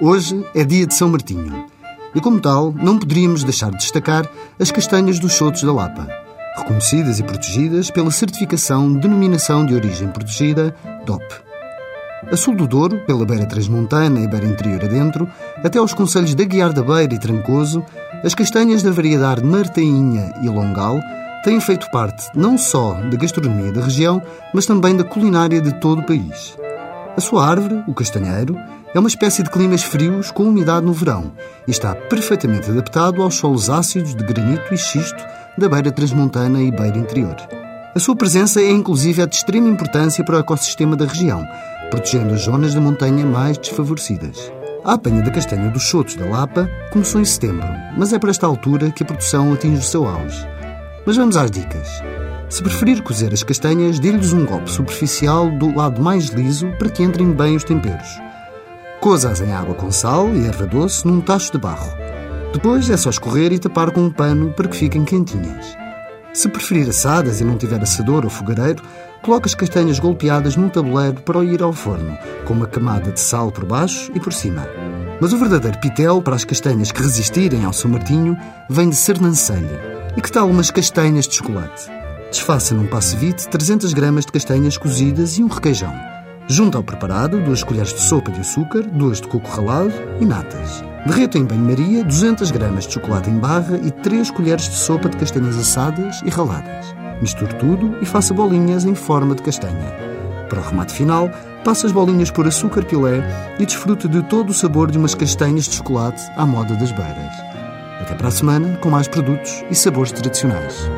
Hoje é dia de São Martinho e, como tal, não poderíamos deixar de destacar as castanhas dos Chotos da Lapa, reconhecidas e protegidas pela certificação Denominação de Origem Protegida DOP. A sul do Douro, pela beira transmontana e beira interior adentro, até aos concelhos de Aguiar da Beira e Trancoso, as castanhas da variedade Martainha e Longal têm feito parte não só da gastronomia da região, mas também da culinária de todo o país. A sua árvore, o castanheiro, é uma espécie de climas frios com umidade no verão e está perfeitamente adaptado aos solos ácidos de granito e xisto da beira transmontana e beira interior. A sua presença é inclusive de extrema importância para o ecossistema da região, protegendo as zonas da montanha mais desfavorecidas. A apanha da castanha dos Chotos da Lapa começou em setembro, mas é para esta altura que a produção atinge o seu auge. Mas vamos às dicas. Se preferir cozer as castanhas, dê-lhes um golpe superficial do lado mais liso para que entrem bem os temperos. Coza-as em água com sal e erva doce num tacho de barro. Depois é só escorrer e tapar com um pano para que fiquem quentinhas. Se preferir assadas e não tiver assador ou fogareiro, coloque as castanhas golpeadas num tabuleiro para ir ao forno, com uma camada de sal por baixo e por cima. Mas o verdadeiro pitel para as castanhas que resistirem ao São Martinho vem de Sernancelha. E que tal umas castanhas de chocolate? Desfaça num passe-vite 300 gramas de castanhas cozidas e um requeijão. Junte ao preparado duas colheres de sopa de açúcar, duas de coco ralado e natas. Derreta em banho-maria 200 gramas de chocolate em barra e 3 colheres de sopa de castanhas assadas e raladas. Misture tudo e faça bolinhas em forma de castanha. Para o remate final, passe as bolinhas por açúcar pilé e desfrute de todo o sabor de umas castanhas de chocolate à moda das beiras. Até para a semana com mais produtos e sabores tradicionais.